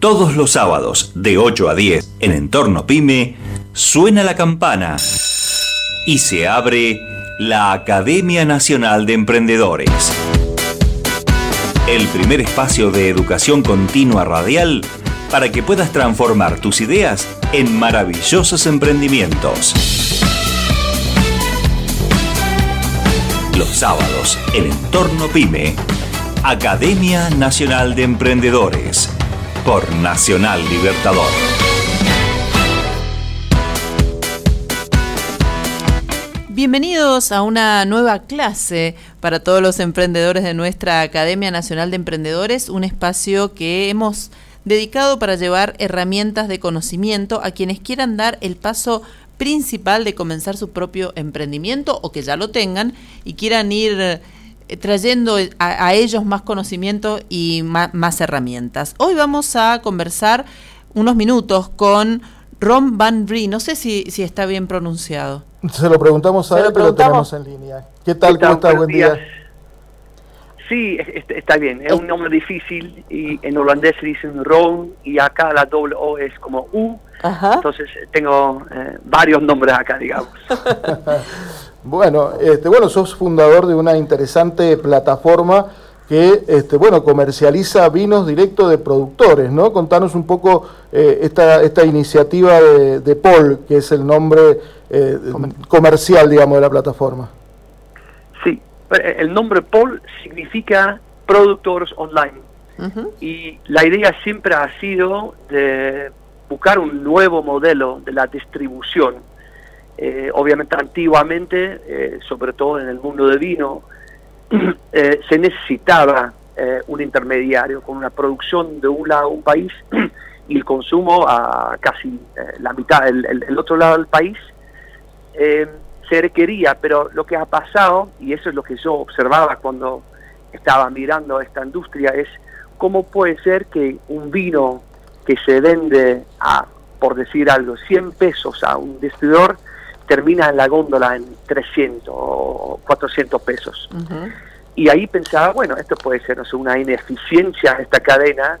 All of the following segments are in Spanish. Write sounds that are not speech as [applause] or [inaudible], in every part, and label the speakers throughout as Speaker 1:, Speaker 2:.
Speaker 1: Todos los sábados de 8 a 10 en Entorno Pyme suena la campana y se abre la Academia Nacional de Emprendedores. El primer espacio de educación continua radial para que puedas transformar tus ideas en maravillosos emprendimientos. Los sábados en Entorno Pyme, Academia Nacional de Emprendedores por Nacional Libertador.
Speaker 2: Bienvenidos a una nueva clase para todos los emprendedores de nuestra Academia Nacional de Emprendedores, un espacio que hemos dedicado para llevar herramientas de conocimiento a quienes quieran dar el paso principal de comenzar su propio emprendimiento o que ya lo tengan y quieran ir trayendo a, ellos más conocimiento y más, herramientas. Hoy vamos a conversar unos minutos con Ron Van Brie. No sé si, si está bien pronunciado.
Speaker 3: Se lo preguntamos a él, pero lo tenemos en línea. ¿Qué tal? ¿Cómo está? Buen día.
Speaker 4: Sí, está bien. Es un nombre difícil y en holandés se dice Ron y acá la doble O es como U. Entonces tengo eh, varios nombres acá, digamos. [laughs]
Speaker 3: Bueno, este, bueno, sos fundador de una interesante plataforma que este, bueno, comercializa vinos directos de productores, ¿no? Contanos un poco eh, esta, esta iniciativa de, Paul, que es el nombre eh, comercial, digamos, de la plataforma.
Speaker 4: Sí, eh, el nombre Paul significa productores online. Y la idea siempre ha sido de buscar un nuevo modelo de la distribución eh, obviamente antiguamente, eh, sobre todo en el mundo de vino, [clears throat] eh, se necesitaba un intermediario con una producción de un lado un país [clears throat] y el consumo a casi la mitad, el, el, otro lado del país. se requería, pero lo que ha pasado, y eso es lo que yo observaba cuando estaba mirando esta industria, es cómo puede ser que un vino que se vende a, por decir algo, 100 pesos a un distribuidor, termina en la góndola en 300 o 400 pesos. Y ahí pensaba, bueno, esto puede ser, no sé, una ineficiencia en esta cadena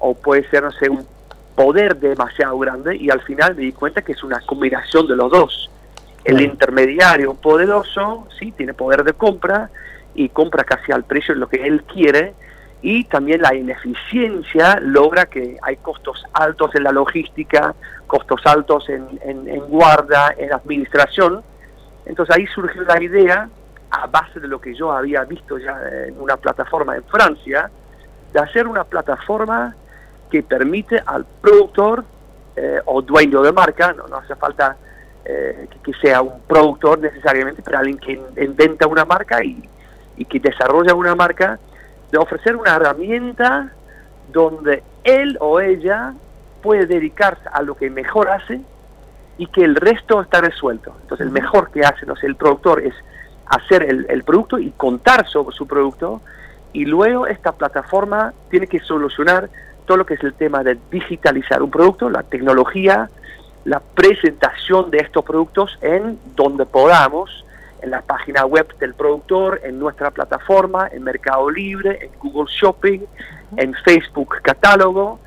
Speaker 4: o puede ser, no sé, un poder demasiado grande y al final me di cuenta que es una combinación de los dos. El intermediario poderoso, sí, tiene poder de compra y compra casi al precio de lo que él quiere y también la ineficiencia logra que hay costos altos en la logística, costos altos en, en, guarda, en administración. Entonces ahí surgió la idea, a base de lo que yo había visto ya en una plataforma en Francia, de hacer una plataforma que permite al productor eh, o dueño de marca, no, hace falta eh, que, sea un productor necesariamente, pero alguien que inventa una marca y, y que desarrolla una marca, de ofrecer una herramienta donde él o ella puede dedicarse a lo que mejor hace y que el resto está resuelto. Entonces el mejor que hace no sé, el productor es hacer el, producto y contar sobre su producto y luego esta plataforma tiene que solucionar todo lo que es el tema de digitalizar un producto, la tecnología, la presentación de estos productos en donde podamos, en la página web del productor, en nuestra plataforma, en Mercado Libre, en Google Shopping, en Facebook Catálogo,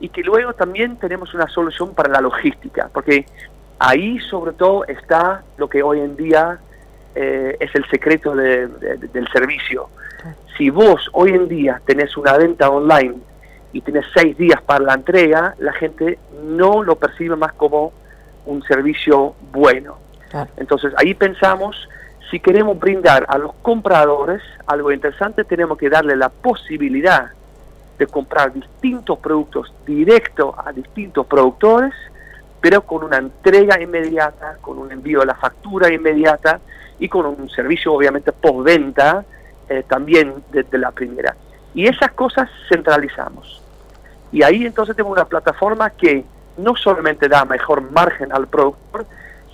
Speaker 4: y que luego también tenemos una solución para la logística, porque ahí sobre todo está lo que hoy en día eh, es el secreto del servicio. Si vos hoy en día tenés una venta online y tenés seis días para la entrega, la gente no lo percibe más como un servicio bueno. Entonces ahí pensamos, si queremos brindar a los compradores algo interesante, tenemos que darle la posibilidad de comprar distintos productos directo a distintos productores, pero con una entrega inmediata, con un envío de la factura inmediata y con un servicio obviamente postventa eh, también desde la primera. Y esas cosas centralizamos. Y ahí entonces tenemos una plataforma que no solamente da mejor margen al productor,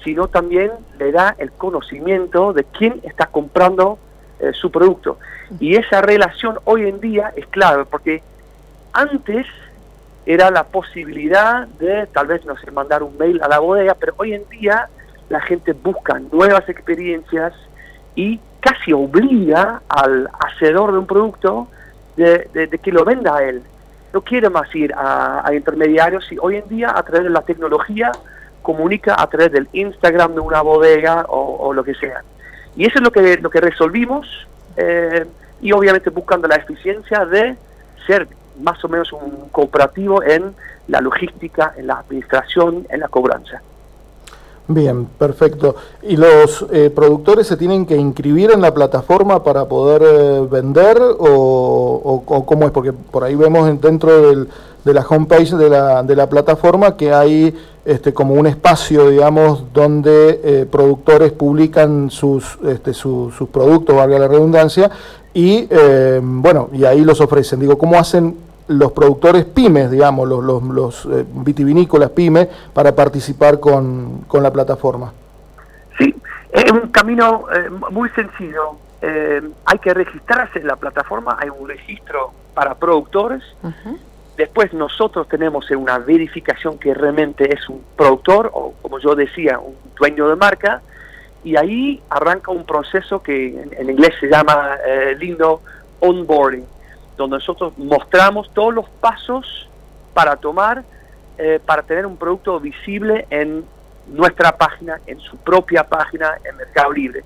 Speaker 4: sino también le da el conocimiento de quién está comprando eh, su producto. Y esa relación hoy en día es clave porque antes era la posibilidad de tal vez, no sé, mandar un mail a la bodega, pero hoy en día la gente busca nuevas experiencias y casi obliga al hacedor de un producto de, que lo venda a él. no quiere más ir a, intermediarios y hoy en día a través de la tecnología comunica a través del Instagram de una bodega o, lo que sea. Y eso es lo que, lo que resolvimos eh, y obviamente buscando la eficiencia de ser más o menos un cooperativo en la logística, en la administración, en la cobranza.
Speaker 3: Bien, perfecto. ¿Y los eh, productores se tienen que inscribir en la plataforma para poder eh, vender o, cómo es? Porque por ahí vemos dentro del, de la homepage de la, de la plataforma que hay este, como un espacio, digamos, donde eh, productores publican sus, este, sus productos, valga la redundancia, y bueno, y ahí los ofrecen. Digo, ¿cómo hacen los productores pymes, digamos, los, los, los eh, vitivinícolas pymes, para participar con, con, la plataforma?
Speaker 4: Sí, es un camino eh, muy sencillo. Eh, hay que registrarse en la plataforma, hay un registro para productores. Después nosotros tenemos una verificación que realmente es un productor o, como yo decía, un dueño de marca. Y ahí arranca un proceso que en, en inglés se llama lindo onboarding donde nosotros mostramos todos los pasos para tomar, eh, para tener un producto visible en nuestra página, en su propia página, en Mercado Libre.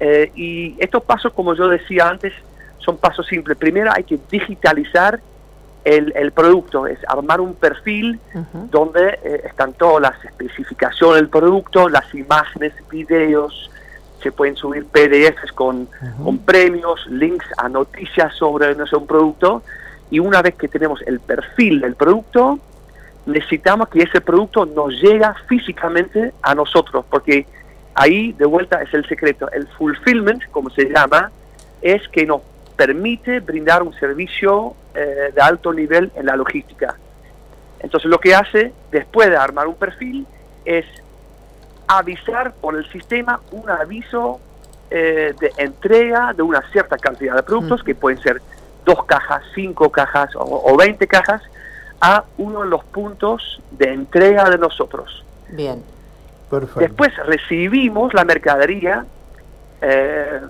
Speaker 4: Eh, y estos pasos, como yo decía antes, son pasos simples. Primero hay que digitalizar el, producto, es armar un perfil donde eh, están todas las especificaciones del producto, las imágenes, videos, se pueden subir PDFs con, con premios, links a noticias sobre nuestro producto y una vez que tenemos el perfil del producto, necesitamos que ese producto nos llegue físicamente a nosotros, porque ahí de vuelta es el secreto. El fulfillment, como se llama, es que nos permite brindar un servicio eh, de alto nivel en la logística. Entonces lo que hace después de armar un perfil es avisar por el sistema un aviso eh, de entrega de una cierta cantidad de productos, que pueden ser dos cajas, cinco cajas o, veinte cajas, a uno de los puntos de entrega de nosotros.
Speaker 2: Bien.
Speaker 4: Perfecto. Después recibimos la mercadería, eh,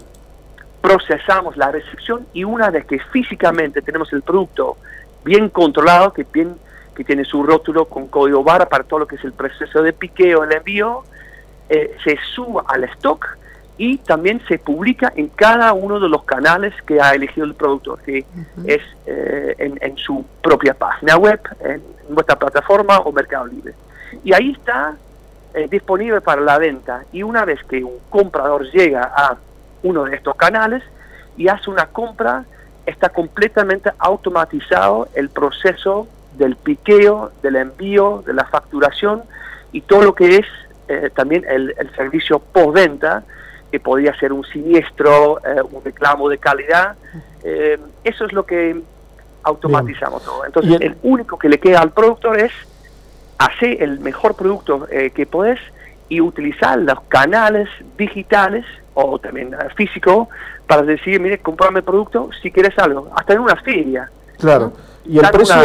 Speaker 4: procesamos la recepción y una vez que físicamente tenemos el producto bien controlado, que, bien, que tiene su rótulo con código barra para todo lo que es el proceso de piqueo, el envío, eh, se suba al stock y también se publica en cada uno de los canales que ha elegido el productor, que es eh, en, su propia página web, en nuestra plataforma o Mercado Libre. Y ahí está eh, disponible para la venta. Y una vez que un comprador llega a uno de estos canales y hace una compra, está completamente automatizado el proceso del piqueo, del envío, de la facturación y todo lo que es eh, también el, servicio postventa, que podría ser un siniestro, eh, un reclamo de calidad. Eh, eso es lo que automatizamos todo. Entonces, el... único que le queda al productor es hacer el mejor producto que podés y utilizar los canales digitales o también físico para decir, mire, comprame el producto si quieres algo, hasta en una feria.
Speaker 3: Claro. Y el precio,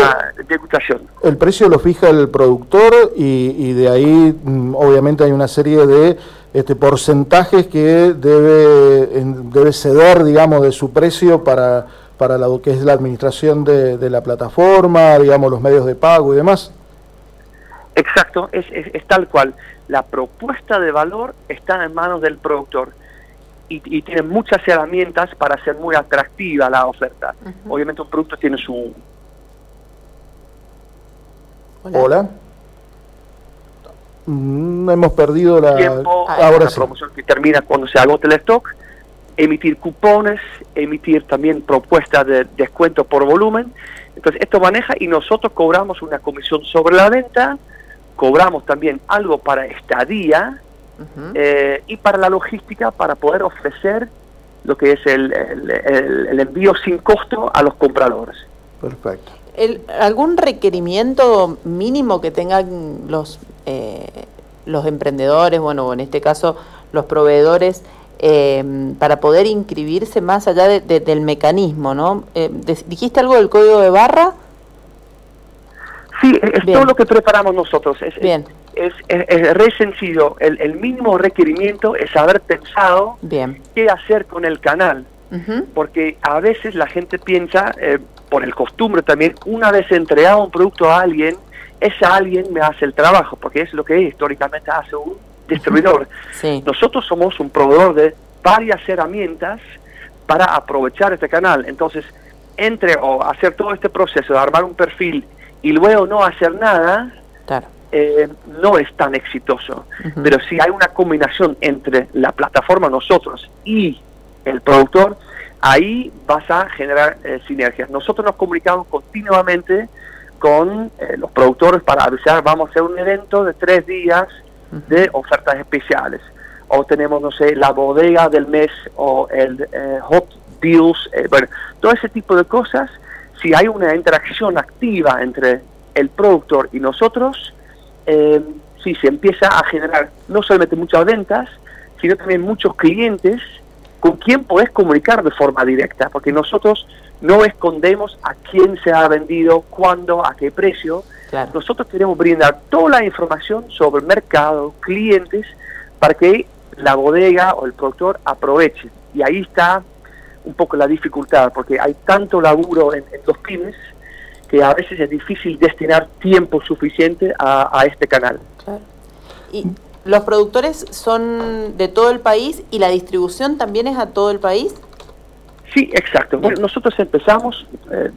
Speaker 3: el precio lo fija el productor y, de ahí mm, obviamente hay una serie de este, porcentajes que debe, debe ceder, digamos, de su precio para, para lo que es la administración de, la plataforma, digamos, los medios de pago y demás.
Speaker 4: Exacto, es, es, tal cual. La propuesta de valor está en manos del productor y, y tiene muchas herramientas para hacer muy atractiva la oferta. Obviamente un producto tiene su,
Speaker 3: Hola. Mm, hemos perdido la
Speaker 4: ahora promoción que termina cuando se agote el stock, emitir cupones, emitir también propuestas de descuento por volumen. Entonces esto maneja y nosotros cobramos una comisión sobre la venta, cobramos también algo para estadía eh, y para la logística para poder ofrecer lo que es el, el envío sin costo a los compradores.
Speaker 3: Perfecto.
Speaker 2: ¿Algún requerimiento mínimo que tengan los, eh, los emprendedores, bueno, en este caso los proveedores, eh, para poder inscribirse más allá del mecanismo, ¿no? Eh, ¿Dijiste algo del código de barra?
Speaker 4: Sí, es todo lo que preparamos nosotros. Es, Bien. Es, es, re sencillo. El, el, mínimo requerimiento es haber pensado
Speaker 2: Bien.
Speaker 4: qué hacer con el canal. Porque a veces la gente piensa, por el costumbre también, una vez entregado un producto a alguien, ese alguien me hace el trabajo, porque es lo que históricamente hace un distribuidor. [laughs] Nosotros somos un proveedor de varias herramientas para aprovechar este canal. Entonces, entre o hacer todo este proceso de armar un perfil y luego no hacer nada, eh, no es tan exitoso. Pero si hay una combinación entre la plataforma nosotros y el productor, ahí vas a generar eh, sinergias. Nosotros nos comunicamos continuamente con eh, los productores para avisar, vamos a hacer un evento de tres días de ofertas especiales. O tenemos, no sé, la bodega del mes o el hot deals, bueno, todo ese tipo de cosas. Si hay una interacción activa entre el productor y nosotros, eh, sí, se empieza a generar no solamente muchas ventas, sino también muchos clientes con quien podés comunicar de forma directa, porque nosotros no escondemos a quién se ha vendido, cuándo, a qué precio. Nosotros queremos brindar toda la información sobre el mercado, clientes, para que la bodega o el productor aproveche. Y ahí está un poco la dificultad, porque hay tanto laburo en, en los pymes que a veces es difícil destinar tiempo suficiente a, este canal.
Speaker 2: ¿Y los productores son de todo el país y la distribución también es a todo el país?
Speaker 4: Sí, exacto. Bueno, nosotros empezamos, eh,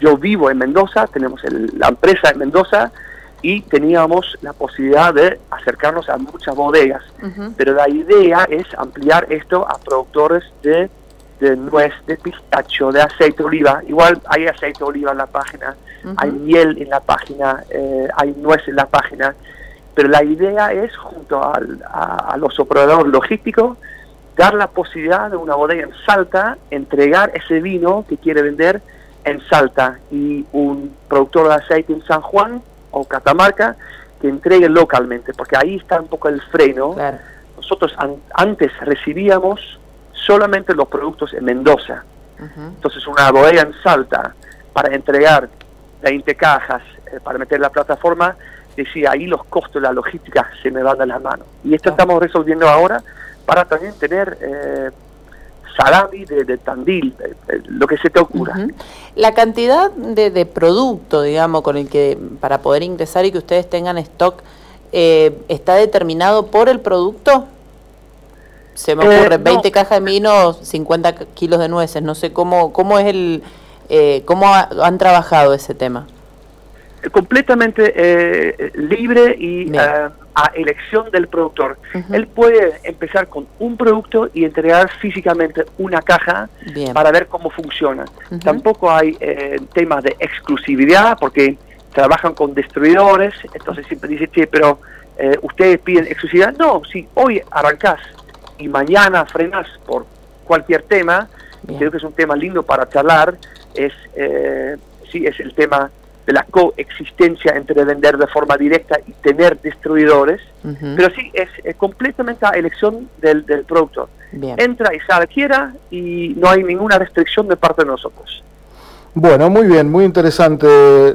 Speaker 4: yo vivo en Mendoza, tenemos la empresa en Mendoza y teníamos la posibilidad de acercarnos a muchas bodegas, pero la idea es ampliar esto a productores de de nuez, de pistacho, de aceite de oliva. Igual hay aceite de oliva en la página, hay miel en la página, eh, hay nuez en la página. Pero la idea es, junto a, los operadores logísticos, dar la posibilidad de una bodega en Salta, entregar ese vino que quiere vender en Salta y un productor de aceite en San Juan o Catamarca que entregue localmente, porque ahí está un poco el freno. Nosotros antes recibíamos solamente los productos en Mendoza. Entonces una bodega en Salta para entregar 20 cajas eh, para meter la plataforma, decía ahí los costos de la logística se me van a las manos. Y esto estamos resolviendo ahora para también tener eh, salami de, Tandil, lo que se te ocurra.
Speaker 2: La cantidad de, de, producto, digamos, con el que para poder ingresar y que ustedes tengan stock, eh, ¿está determinado por el producto? Se me ocurre, 20 eh, cajas de vino, 50 kilos de nueces, no sé cómo, cómo es el, eh, cómo han trabajado ese tema.
Speaker 4: Completamente eh, libre y a elección del productor. Él puede empezar con un producto y entregar físicamente una caja para ver cómo funciona. Tampoco hay temas de exclusividad porque trabajan con distribuidores, entonces siempre dice, che, pero ustedes piden exclusividad. No, si hoy arrancás y mañana frenas por cualquier tema, creo que es un tema lindo para charlar, es, eh, sí, es el tema de la coexistencia entre vender de forma directa y tener distribuidores, pero sí, es, completamente a elección del, del productor. Entra y sale quiera y no hay ninguna restricción de parte de nosotros.
Speaker 3: Bueno, muy bien, muy interesante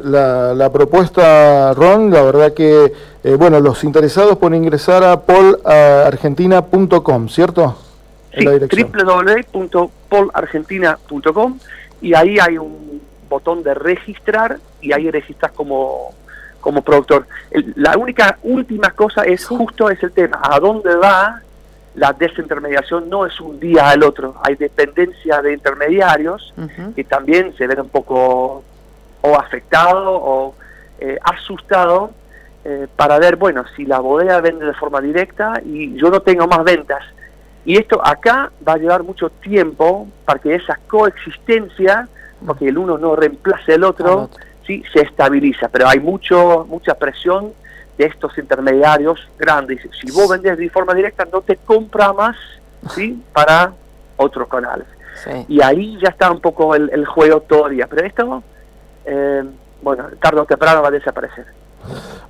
Speaker 3: la, la propuesta, Ron. La verdad que, eh, bueno, los interesados pueden ingresar a polargentina.com, ¿cierto?
Speaker 4: Sí, www.polargentina.com y ahí hay un botón de registrar y ahí registras como, como productor. la única última cosa es justo es el tema, ¿a dónde va la desintermediación no es un día al otro, hay dependencia de intermediarios que también se ven un poco o afectados o eh, asustados eh, para ver, bueno, si la bodega vende de forma directa y yo no tengo más ventas. Y esto acá va a llevar mucho tiempo para que esa coexistencia, porque el uno no reemplace el otro, sí, se estabiliza, pero hay mucho mucha presión de estos intermediarios grandes. Si vos vendes de forma directa, no te compra más ¿sí? [laughs] para otros canales. Y ahí ya está un poco el, juego todavía. Pero esto, eh, bueno, tarde o temprano va a desaparecer.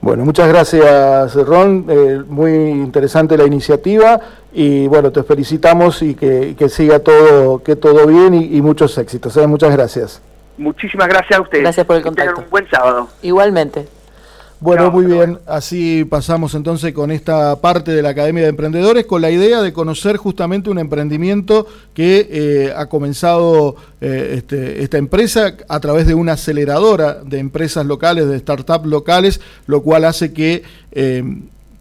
Speaker 3: Bueno, muchas gracias Ron, eh, muy interesante la iniciativa y bueno, te felicitamos y que, siga todo, que todo bien y, muchos éxitos. ¿eh? Muchas gracias.
Speaker 4: Muchísimas gracias a ustedes.
Speaker 2: Gracias por el contacto.
Speaker 4: un buen sábado.
Speaker 2: Igualmente.
Speaker 3: Bueno, muy bien, así pasamos entonces con esta parte de la Academia de Emprendedores, con la idea de conocer justamente un emprendimiento que eh, ha comenzado eh, este, esta empresa a través de una aceleradora de empresas locales, de startups locales, lo cual hace que... Eh,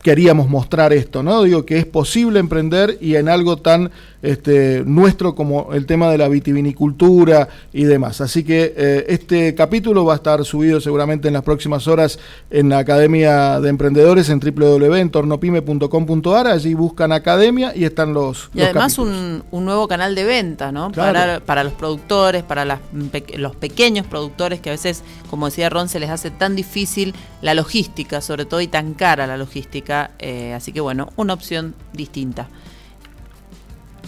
Speaker 3: queríamos mostrar esto, ¿no? Digo que es posible emprender y en algo tan este, nuestro como el tema de la vitivinicultura y demás. Así que eh, este capítulo va a estar subido seguramente en las próximas horas en la Academia de Emprendedores en www.entornopime.com.ar. Allí buscan Academia y están los.
Speaker 2: Y además un, nuevo canal de venta, ¿no? Para, para los productores, para los pequeños productores que a veces, como decía Ron, se les hace tan difícil la logística, sobre todo, y tan cara la logística. Eh, así que bueno, una opción distinta.